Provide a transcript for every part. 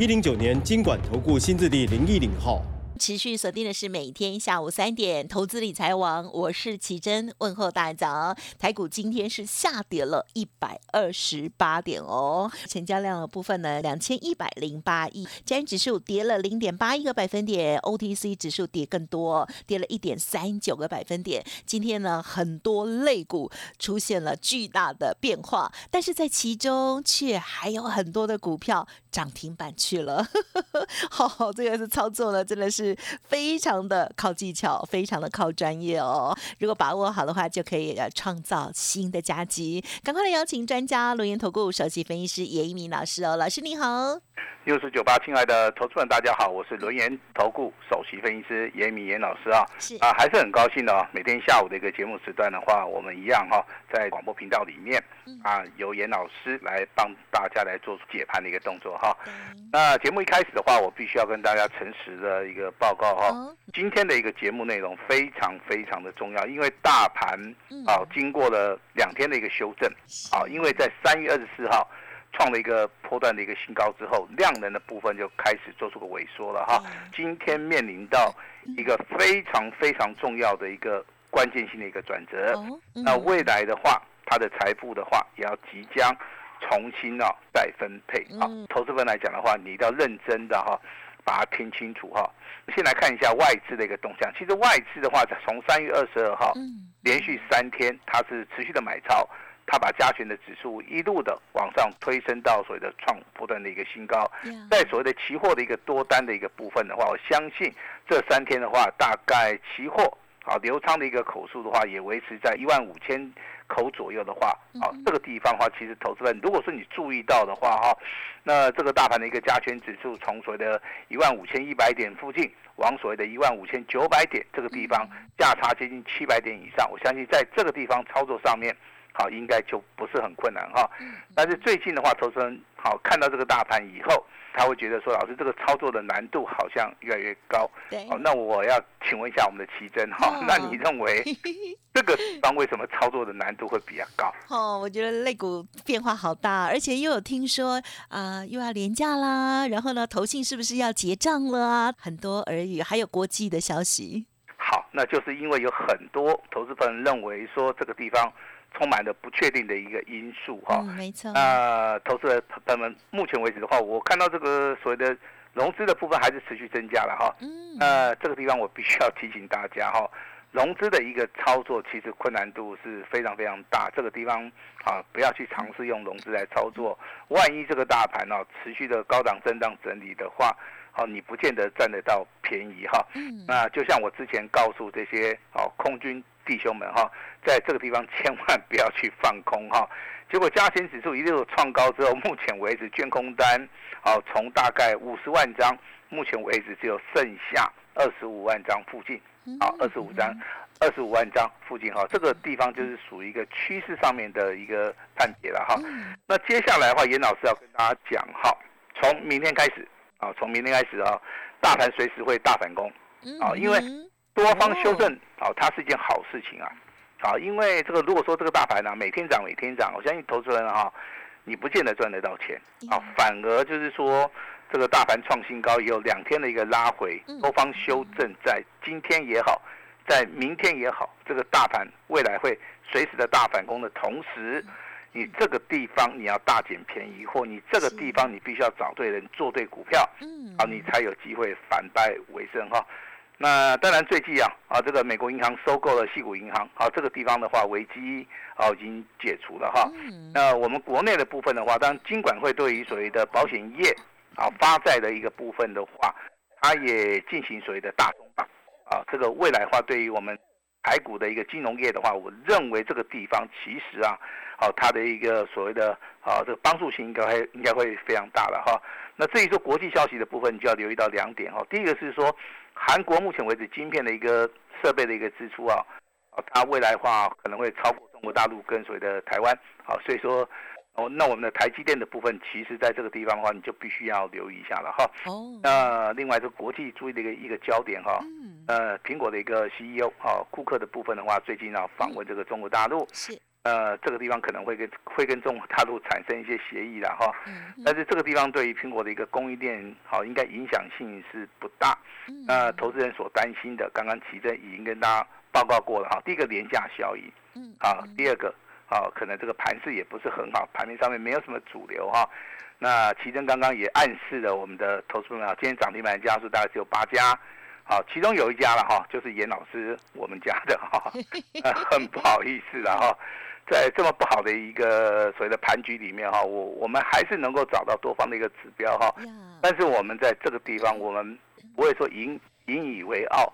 一零九年金管投顾新字第零一零号。持续锁定的是每天下午三点投资理财王，我是奇珍，问候大家。台股今天是下跌了一百二十八点哦，成交量的部分呢，两千一百零八亿，加指数跌了零点八一个百分点，OTC 指数跌更多，跌了一点三九个百分点。今天呢，很多类股出现了巨大的变化，但是在其中却还有很多的股票涨停板去了。好，这个是操作呢，真的是。非常的靠技巧，非常的靠专业哦。如果把握好的话，就可以呃创造新的佳绩。赶快来邀请专家，龙岩投顾首席分析师严一鸣老师哦，老师你好。六四九八，亲爱的投资们，大家好，我是轮研投顾首席分析师严明严老师啊，是啊，还是很高兴的哦。每天下午的一个节目时段的话，我们一样哈，在广播频道里面啊，由严老师来帮大家来做出解盘的一个动作哈。那节目一开始的话，我必须要跟大家诚实的一个报告哈，今天的一个节目内容非常非常的重要，因为大盘啊经过了两天的一个修正啊，因为在三月二十四号。创了一个波段的一个新高之后，量能的部分就开始做出个萎缩了哈。今天面临到一个非常非常重要的一个关键性的一个转折。那未来的话，它的财富的话也要即将重新啊再分配啊。投资分来讲的话，你要认真的哈，把它听清楚哈。先来看一下外资的一个动向。其实外资的话，从三月二十二号连续三天，它是持续的买超。它把加权的指数一路的往上推升到所谓的创不断的一个新高，在所谓的期货的一个多单的一个部分的话，我相信这三天的话，大概期货啊流仓的一个口数的话，也维持在一万五千口左右的话，啊这个地方的话，其实投资人如果说你注意到的话哈，那这个大盘的一个加权指数从所谓的一万五千一百点附近，往所谓的一万五千九百点这个地方价差接近七百点以上，我相信在这个地方操作上面。好，应该就不是很困难哈。但是最近的话，投资人好看到这个大盘以后，他会觉得说，老师这个操作的难度好像越来越高。对。哦，那我要请问一下我们的奇珍哈，那你认为这个地方为什么操作的难度会比较高？哦，我觉得肋骨变化好大，而且又有听说啊，又要廉价啦，然后呢，投信是不是要结账了啊？很多耳语，还有国际的消息。好，那就是因为有很多投资人认为说这个地方。充满了不确定的一个因素哈，没错。那投资者朋友们，目前为止的话，我看到这个所谓的融资的部分还是持续增加了哈。嗯。那这个地方我必须要提醒大家哈，融资的一个操作其实困难度是非常非常大。这个地方啊，不要去尝试用融资来操作，万一这个大盘哦持续的高档震荡整理的话，好，你不见得占得到便宜哈。嗯。那就像我之前告诉这些哦空军。弟兄们哈，在这个地方千万不要去放空哈。结果加权指数一路创高之后，目前为止捐空单，好从大概五十万张，目前为止只有剩下二十五万张附近，好二十五张，二十五万张附近哈。这个地方就是属于一个趋势上面的一个判别了哈。那接下来的话，严老师要跟大家讲哈，从明天开始啊，从明天开始啊，大盘随时会大反攻啊，因为。多方修正，哦，它是一件好事情啊，好，因为这个如果说这个大盘呢每天涨每天涨，我相信投资人哈，你不见得赚得到钱。啊，反而就是说这个大盘创新高也有两天的一个拉回，多方修正在今天也好，在明天也好，这个大盘未来会随时的大反攻的同时，你这个地方你要大捡便宜，或你这个地方你必须要找对人做对股票，嗯，啊，你才有机会反败为胜哈。那当然，最近啊，啊，这个美国银行收购了西谷银行，啊，这个地方的话，危机啊已经解除了哈。那我们国内的部分的话，当然金管会对于所谓的保险业啊发债的一个部分的话，它也进行所谓的大松绑啊。这个未来话，对于我们台股的一个金融业的话，我认为这个地方其实啊，好，它的一个所谓的啊这个帮助性应该会应该会非常大了哈。那至于说国际消息的部分，你就要留意到两点哈。第一个是说，韩国目前为止晶片的一个设备的一个支出啊，啊，它未来话可能会超过中国大陆跟随的台湾，好，所以说。哦，那我们的台积电的部分，其实在这个地方的话，你就必须要留意一下了哈。哦。那另外，这国际注意的一个一个焦点哈。嗯。呃，苹果的一个 CEO 哈，库克的部分的话，最近要访问这个中国大陆。是。呃，这个地方可能会跟会跟中国大陆产生一些协议了哈。嗯。但是这个地方对于苹果的一个供应链，好，应该影响性是不大。嗯。那投资人所担心的，刚刚奇正已经跟大家报告过了哈。第一个廉价效应。嗯。好，第二个。好，可能这个盘势也不是很好，盘面上面没有什么主流哈。那奇珍刚刚也暗示了我们的投资朋友，今天涨停板家数大概只有八家，好，其中有一家了哈，就是严老师我们家的哈，很不好意思了哈，在这么不好的一个所谓的盘局里面哈，我我们还是能够找到多方的一个指标哈，但是我们在这个地方，我们不会说引引以为傲，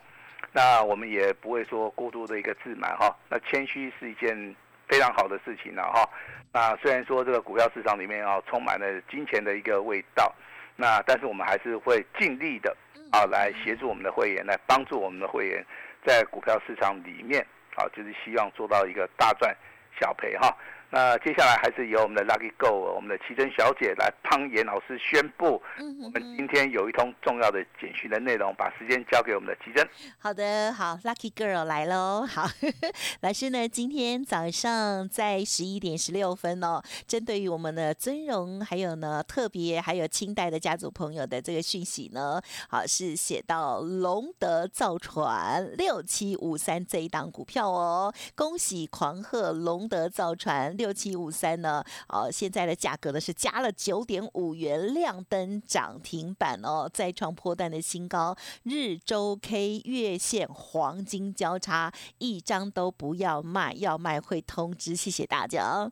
那我们也不会说过度的一个自满哈，那谦虚是一件。非常好的事情了哈，那虽然说这个股票市场里面啊充满了金钱的一个味道，那但是我们还是会尽力的啊来协助我们的会员，来帮助我们的会员在股票市场里面啊，就是希望做到一个大赚小赔哈。那接下来还是由我们的 Lucky Go，我们的奇珍小姐来帮严老师宣布，我们今天有一通重要的简讯的内容，把时间交给我们的奇珍。好的，好，Lucky Girl 来喽。好，老师呢，今天早上在十一点十六分哦，针对于我们的尊荣，还有呢特别还有清代的家族朋友的这个讯息呢，好是写到龙德造船六七五三这一档股票哦，恭喜狂贺龙德造船六。六七五三呢？呃，现在的价格呢是加了九点五元，亮灯涨停板哦，再创破蛋的新高。日周 K 月线黄金交叉，一张都不要卖，要卖会通知。谢谢大家。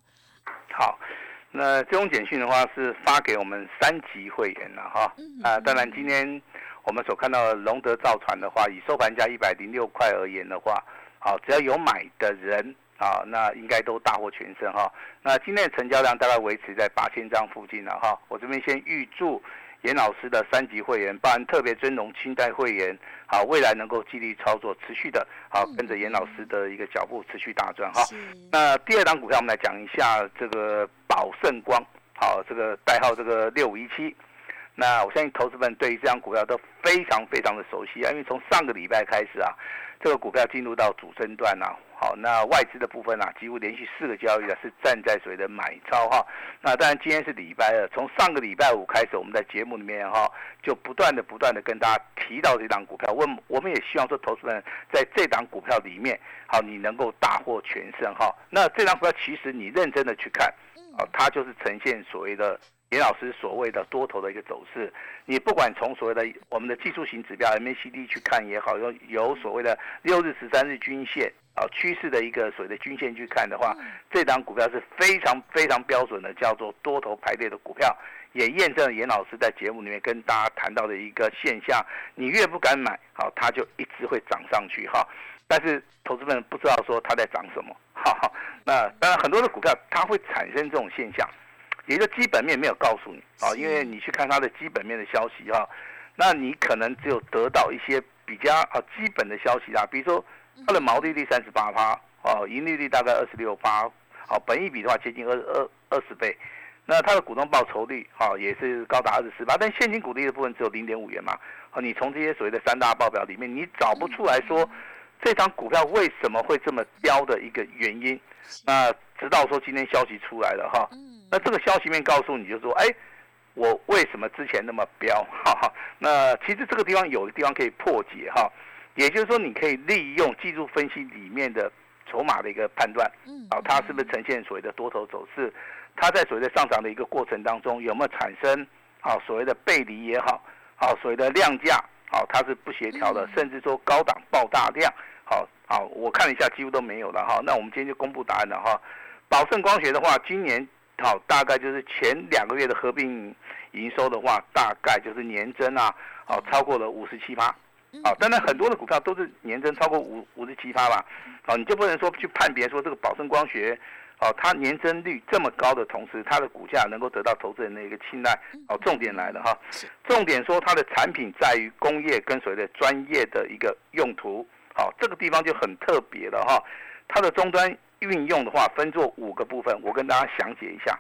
好，那这种简讯的话是发给我们三级会员了哈。啊，当然今天我们所看到的龙德造船的话，以收盘价一百零六块而言的话，好，只要有买的人。啊，那应该都大获全胜哈。那今天的成交量大概维持在八千张附近了哈。我这边先预祝严老师的三级会员，包含特别尊荣清代会员，好，未来能够激励操作，持续的，好，跟着严老师的一个脚步，持续大赚哈。那第二档股票，我们来讲一下这个宝盛光，好，这个代号这个六五一七。那我相信投资们对于这张股票都非常非常的熟悉啊，因为从上个礼拜开始啊，这个股票进入到主升段啊。好，那外资的部分啊，几乎连续四个交易啊是站在所谓的买超哈。那当然今天是礼拜二，从上个礼拜五开始，我们在节目里面哈就不断的不断的跟大家提到这档股票，问我们也希望说投资人在这档股票里面，好你能够大获全胜哈。那这档股票其实你认真的去看，啊，它就是呈现所谓的。严老师所谓的多头的一个走势，你不管从所谓的我们的技术型指标 MACD 去看也好，有有所谓的六日、十三日均线啊趋势的一个所谓的均线去看的话，这档股票是非常非常标准的，叫做多头排列的股票，也验证了严老师在节目里面跟大家谈到的一个现象：你越不敢买，好，它就一直会涨上去哈。但是投资们不知道说它在涨什么，哈。那当然很多的股票它会产生这种现象。也就基本面没有告诉你啊，因为你去看它的基本面的消息哈，那你可能只有得到一些比较啊基本的消息啊，比如说它的毛利率三十八趴，哦，盈利率大概二十六趴，好，本益比的话接近二二二十倍，那它的股东报酬率啊也是高达二十四八，但现金股利的部分只有零点五元嘛，啊，你从这些所谓的三大报表里面，你找不出来说这张股票为什么会这么飙的一个原因，那直到说今天消息出来了哈。那这个消息面告诉你就说，哎，我为什么之前那么飙？哈哈，那其实这个地方有的地方可以破解哈，也就是说你可以利用技术分析里面的筹码的一个判断，嗯，啊，它是不是呈现所谓的多头走势？它在所谓的上涨的一个过程当中有没有产生啊所谓的背离也好，好所谓的量价，好它是不协调的，甚至说高档爆大量，好，好我看了一下几乎都没有了哈。那我们今天就公布答案了哈。宝盛光学的话，今年。好，大概就是前两个月的合并营收的话，大概就是年增啊，好超过了五十七趴，好，当然很多的股票都是年增超过五五十七趴吧，好，你就不能说去判别说这个宝盛光学，哦，它年增率这么高的同时，它的股价能够得到投资人的一个青睐。哦，重点来了哈，重点说它的产品在于工业跟随的专业的一个用途。好，这个地方就很特别了哈。它的终端运用的话，分作五个部分，我跟大家详解一下。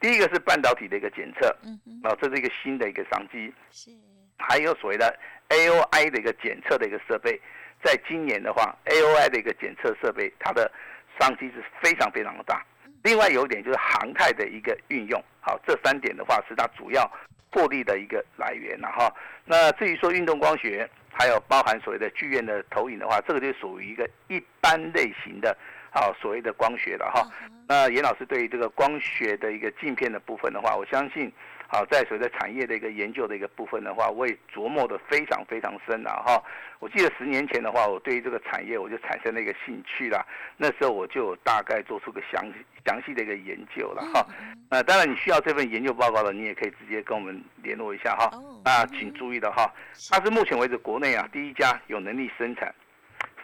第一个是半导体的一个检测，嗯啊，这是一个新的一个商机。是。还有所谓的 AOI 的一个检测的一个设备，在今年的话，AOI 的一个检测设备，它的商机是非常非常的大。另外有一点就是航太的一个运用，好，这三点的话是它主要获利的一个来源了哈。那至于说运动光学，还有包含所谓的剧院的投影的话，这个就属于一个一般类型的，啊，所谓的光学了哈。那严老师对于这个光学的一个镜片的部分的话，我相信。好，在随着产业的一个研究的一个部分的话，我也琢磨的非常非常深了哈。我记得十年前的话，我对于这个产业我就产生了一个兴趣了。那时候我就大概做出个详详细的一个研究了哈。呃，当然你需要这份研究报告的，你也可以直接跟我们联络一下哈。啊，请注意的哈，它是目前为止国内啊第一家有能力生产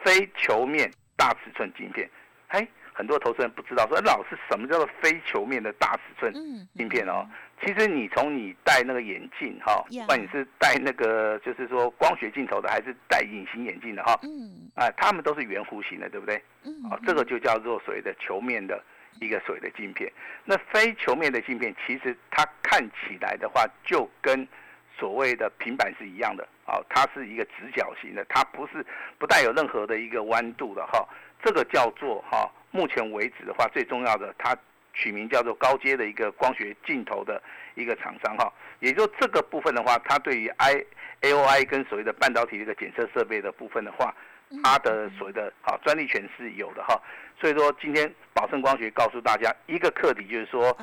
非球面大尺寸镜片。嘿，很多投资人不知道说老师什么叫做非球面的大尺寸镜片哦。其实你从你戴那个眼镜哈，不管你是戴那个就是说光学镜头的，还是戴隐形眼镜的哈，嗯，啊，他们都是圆弧形的，对不对？嗯，啊，这个就叫做所谓的球面的一个所谓的镜片。那非球面的镜片，其实它看起来的话，就跟所谓的平板是一样的，啊，它是一个直角形的，它不是不带有任何的一个弯度的哈。这个叫做哈，目前为止的话，最重要的它。取名叫做高阶的一个光学镜头的一个厂商哈，也就这个部分的话，它对于 I A O I 跟所谓的半导体这个检测设备的部分的话，它的所谓的好专利权是有的哈。所以说今天宝盛光学告诉大家一个课题，就是说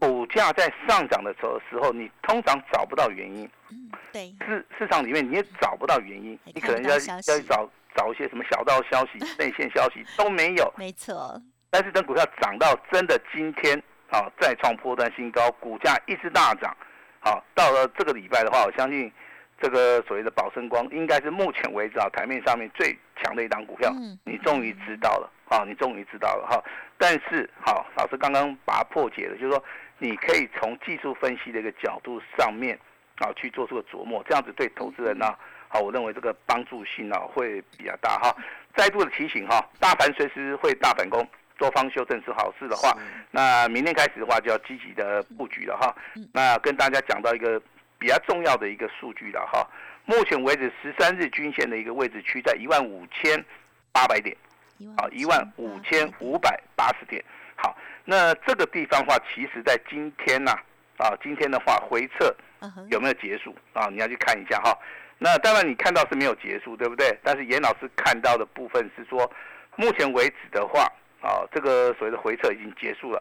股价在上涨的时候时候，你通常找不到原因。嗯，对。市市场里面你也找不到原因，你可能要要去找找一些什么小道消息、内线消息都没有。没错。但是等股票涨到真的今天啊再创破断新高，股价一直大涨，好到了这个礼拜的话，我相信这个所谓的宝生光应该是目前为止啊台面上面最强的一档股票。你终于知道了啊，你终于知道了哈。但是好，老师刚刚把它破解了，就是说你可以从技术分析的一个角度上面啊去做出个琢磨，这样子对投资人呢，好，我认为这个帮助性呢会比较大哈。再度的提醒哈，大盘随时会大反攻。多方修正是好事的话，那明天开始的话就要积极的布局了哈。那跟大家讲到一个比较重要的一个数据了哈。目前为止，十三日均线的一个位置区在一万五千八百点，啊，一万五千五百八十点。好，那这个地方的话，其实在今天呐，啊，今天的话回撤有没有结束啊？你要去看一下哈。那当然你看到是没有结束，对不对？但是严老师看到的部分是说，目前为止的话。啊，这个所谓的回撤已经结束了，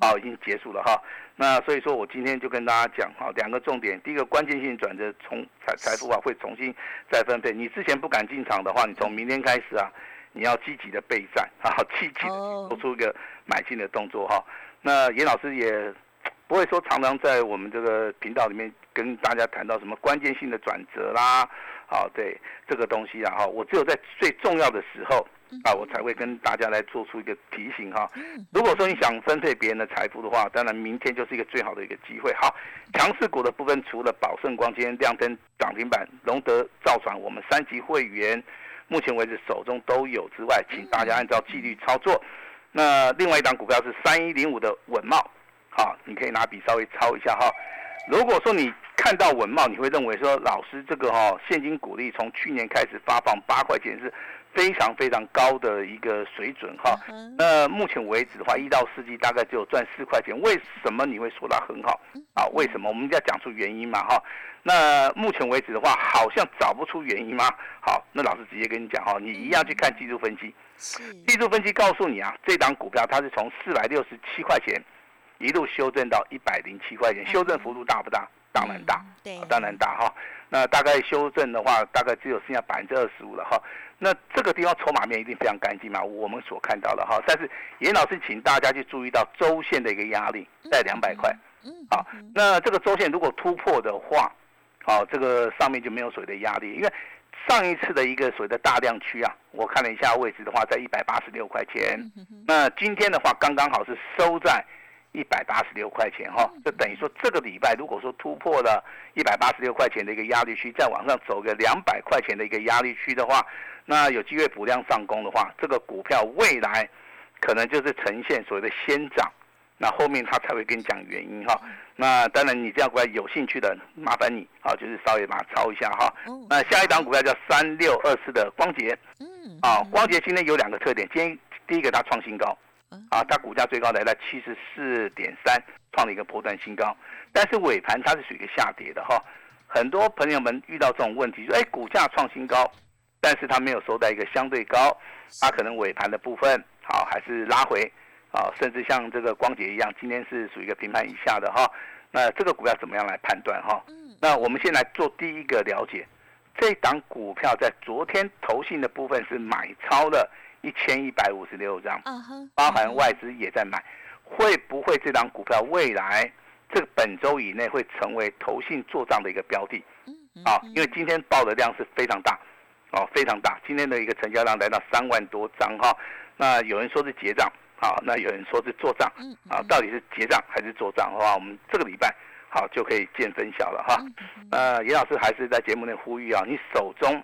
啊，已经结束了哈。那所以说我今天就跟大家讲，哈，两个重点，第一个关键性转折，从财财富啊会重新再分配。你之前不敢进场的话，你从明天开始啊，你要积极的备战，啊，积极的做出一个买进的动作哈。那严老师也不会说常常在我们这个频道里面跟大家谈到什么关键性的转折啦，好，对这个东西啊哈，我只有在最重要的时候。啊，我才会跟大家来做出一个提醒哈。如果说你想分配别人的财富的话，当然明天就是一个最好的一个机会。好，强势股的部分除了宝盛光今天亮灯涨停板，龙德造船我们三级会员目前为止手中都有之外，请大家按照纪律操作。那另外一档股票是三一零五的稳茂，好，你可以拿笔稍微抄一下哈。如果说你看到稳茂，你会认为说老师这个哈现金股利从去年开始发放八块钱是。非常非常高的一个水准哈，那目前为止的话，一到四季大概只有赚四块钱，为什么你会说它很好啊？为什么？我们要讲出原因嘛哈。那目前为止的话，好像找不出原因吗？好，那老师直接跟你讲哈，你一样去看技术分析，技术分析告诉你啊，这档股票它是从四百六十七块钱一路修正到一百零七块钱，修正幅度大不大？当然大，对，当然大哈。那大概修正的话，大概只有剩下百分之二十五了哈。那这个地方筹码面一定非常干净嘛？我们所看到的哈。但是严老师请大家去注意到周线的一个压力在两百块，嗯，好，那这个周线如果突破的话，好，这个上面就没有所谓的压力，因为上一次的一个所谓的大量区啊，我看了一下位置的话，在一百八十六块钱。那今天的话，刚刚好是收在一百八十六块钱哈，就等于说这个礼拜如果说突破了一百八十六块钱的一个压力区，再往上走个两百块钱的一个压力区的话，那有机会补量上攻的话，这个股票未来可能就是呈现所谓的先涨。那后面他才会跟你讲原因哈。那当然，你这样股票有兴趣的，麻烦你啊，就是稍微把它抄一下哈。那下一档股票叫三六二四的光捷。嗯。啊，光捷今天有两个特点，今天第一个它创新高，啊，它股价最高来到七十四点三，创了一个波段新高。但是尾盘它是属于一个下跌的哈。很多朋友们遇到这种问题，说哎，股价创新高，但是它没有收在一个相对高，它可能尾盘的部分好还是拉回。啊，甚至像这个光洁一样，今天是属于一个平盘以下的哈。那这个股票怎么样来判断哈？嗯。那我们先来做第一个了解，这档股票在昨天投信的部分是买超了一千一百五十六张，包含外资也在买，会不会这档股票未来这个本周以内会成为投信做账的一个标的？嗯。啊，因为今天报的量是非常大，哦，非常大，今天的一个成交量来到三万多张哈。那有人说是结账。啊，那有人说是做账，啊，到底是结账还是做账的话，我们这个礼拜好就可以见分晓了哈。呃，严老师还是在节目内呼吁啊，你手中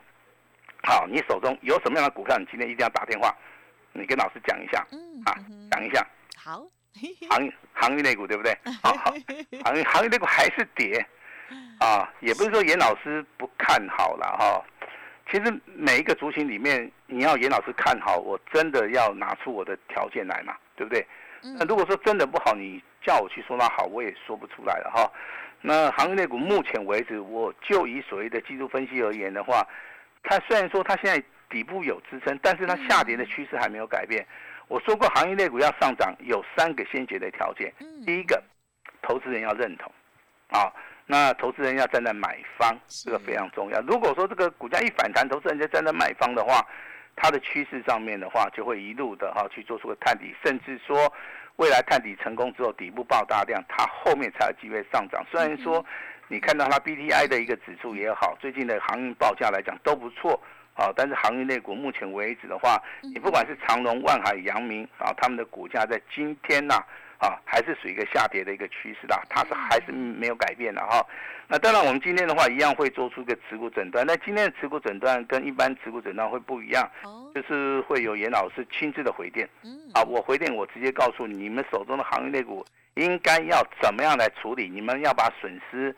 好，你手中有什么样的股票，你今天一定要打电话，你跟老师讲一下，啊，讲一下。好，行行业类股对不对？好，行业行业类股还是跌，啊，也不是说严老师不看好了哈。其实每一个族群里面，你要严老师看好，我真的要拿出我的条件来嘛，对不对？那如果说真的不好，你叫我去说它好，我也说不出来了哈。那行业内股目前为止，我就以所谓的技术分析而言的话，它虽然说它现在底部有支撑，但是它下跌的趋势还没有改变。我说过，行业内股要上涨有三个先决的条件，第一个，投资人要认同，啊。那投资人要站在买方，这个非常重要。如果说这个股价一反弹，投资人就站在买方的话，它的趋势上面的话，就会一路的哈去做出个探底，甚至说未来探底成功之后，底部爆大量，它后面才有机会上涨。虽然说你看到它 B T I 的一个指数也好，最近的航运报价来讲都不错啊，但是航运类股目前为止的话，你不管是长隆、万海、阳明啊，他们的股价在今天呐。啊，还是属于一个下跌的一个趋势的，它是还是没有改变的哈。那当然，我们今天的话一样会做出一个持股诊断。那今天的持股诊断跟一般持股诊断会不一样，就是会有严老师亲自的回电。啊，我回电，我直接告诉你们手中的行业类股应该要怎么样来处理，你们要把损失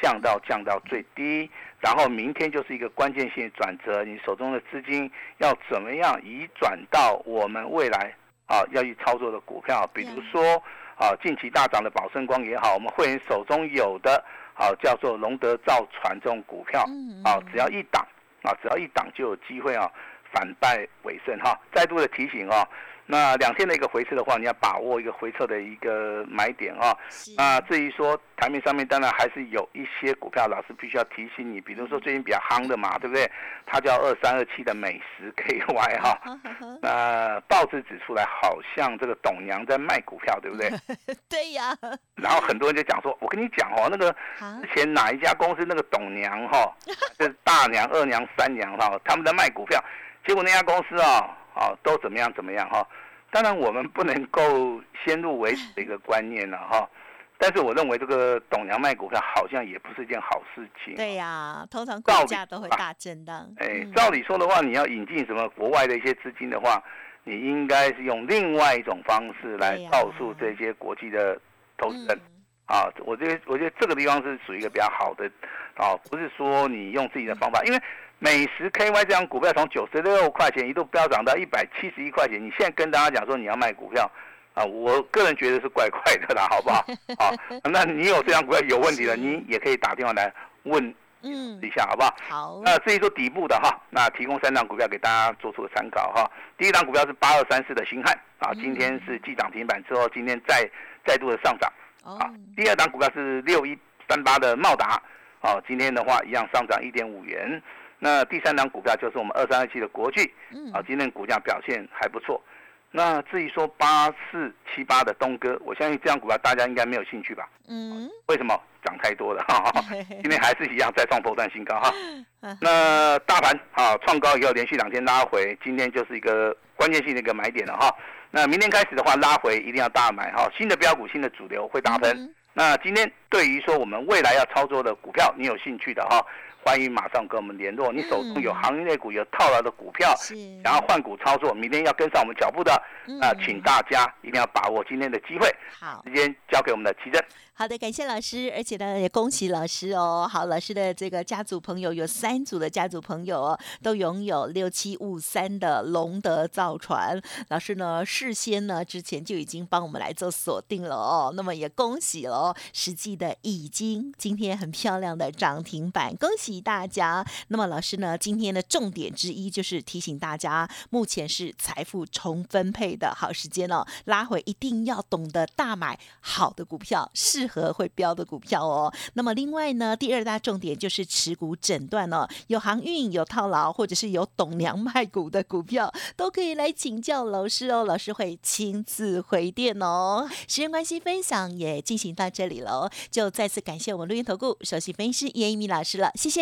降到降到最低，然后明天就是一个关键性转折，你手中的资金要怎么样移转到我们未来。啊，要去操作的股票，比如说啊，近期大涨的宝盛光也好，我们会员手中有的啊，叫做龙德造船这种股票，啊，只要一档啊，只要一档就有机会啊，反败为胜哈。再度的提醒啊。那两天的一个回撤的话，你要把握一个回撤的一个买点啊。那至于说台面上面，当然还是有一些股票，老师必须要提醒你，比如说最近比较夯的嘛，对不对？它叫二三二七的美食 KY 哈。那报纸指出来，好像这个董娘在卖股票，对不对？对呀。然后很多人就讲说，我跟你讲哦，那个之前哪一家公司那个董娘哈，是大娘、二娘、三娘哈，他们在卖股票，结果那家公司啊。哦，都怎么样怎么样哈？当然我们不能够先入为主 的一个观念了哈。但是我认为这个董娘卖股票好像也不是一件好事情。对呀，通常股价都会大震荡。哎，照理说的话，你要引进什么国外的一些资金的话，你应该是用另外一种方式来告诉这些国际的投资人。啊，我觉得我觉得这个地方是属于一个比较好的，啊，不是说你用自己的方法，因为。美食 KY 这张股票从九十六块钱一度飙涨到一百七十一块钱，你现在跟大家讲说你要卖股票，啊，我个人觉得是怪怪的啦，好不好？好，那你有这样股票有问题的，你也可以打电话来问嗯一下，好不好？好。那至于说底部的哈，那提供三张股票给大家做出个参考哈。第一张股票是八二三四的新汉啊，今天是继涨停板之后，今天再再度的上涨。啊。第二张股票是六一三八的茂达，啊，今天的话一样上涨一点五元。那第三档股票就是我们二三二七的国巨，啊，今天股价表现还不错。那至于说八四七八的东哥，我相信这样股票大家应该没有兴趣吧？嗯，为什么？涨太多了，今天还是一样再创波段新高哈。那大盘啊创高以后连续两天拉回，今天就是一个关键性的一个买点了哈。那明天开始的话拉回一定要大买哈，新的标股、新的主流会大喷。那今天对于说我们未来要操作的股票，你有兴趣的哈？欢迎马上跟我们联络。你手中有行业类股、有套牢的股票，然后换股操作，明天要跟上我们脚步的，那请大家一定要把握今天的机会。好，时间交给我们的奇珍。好的，感谢老师，而且呢也恭喜老师哦。好，老师的这个家族朋友有三组的家族朋友哦，都拥有六七五三的龙德造船。老师呢事先呢之前就已经帮我们来做锁定了哦。那么也恭喜了，实际的已经今天很漂亮的涨停板，恭喜大家。那么老师呢今天的重点之一就是提醒大家，目前是财富重分配的好时间哦，拉回一定要懂得大买好的股票。适合会标的股票哦。那么另外呢，第二大重点就是持股诊断哦。有航运、有套牢，或者是有董娘卖股的股票，都可以来请教老师哦。老师会亲自回电哦。时间关系，分享也进行到这里了，就再次感谢我们录音投顾首席分析师叶一米老师了，谢谢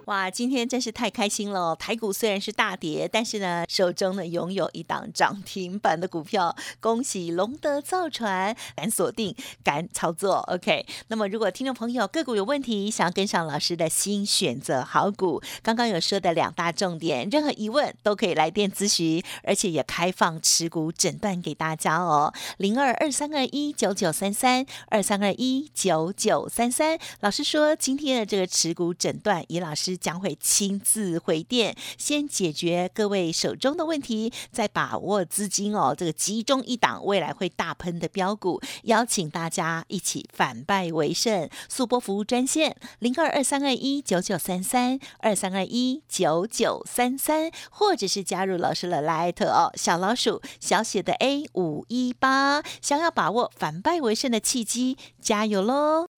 哇，今天真是太开心了！台股虽然是大跌，但是呢，手中呢拥有一档涨停板的股票，恭喜龙德造船，敢锁定，敢操作。OK，那么如果听众朋友个股有问题，想要跟上老师的新选择好股，刚刚有说的两大重点，任何疑问都可以来电咨询，而且也开放持股诊断给大家哦，零二二三二一九九三三二三二一九九三三。老师说今天的这个持股诊断，以老师。师将会亲自回电，先解决各位手中的问题，再把握资金哦。这个集中一档，未来会大喷的标股，邀请大家一起反败为胜。速播服务专线零二二三二一九九三三二三二一九九三三，或者是加入老师的 Light 哦，小老鼠小写的 A 五一八，想要把握反败为胜的契机，加油喽！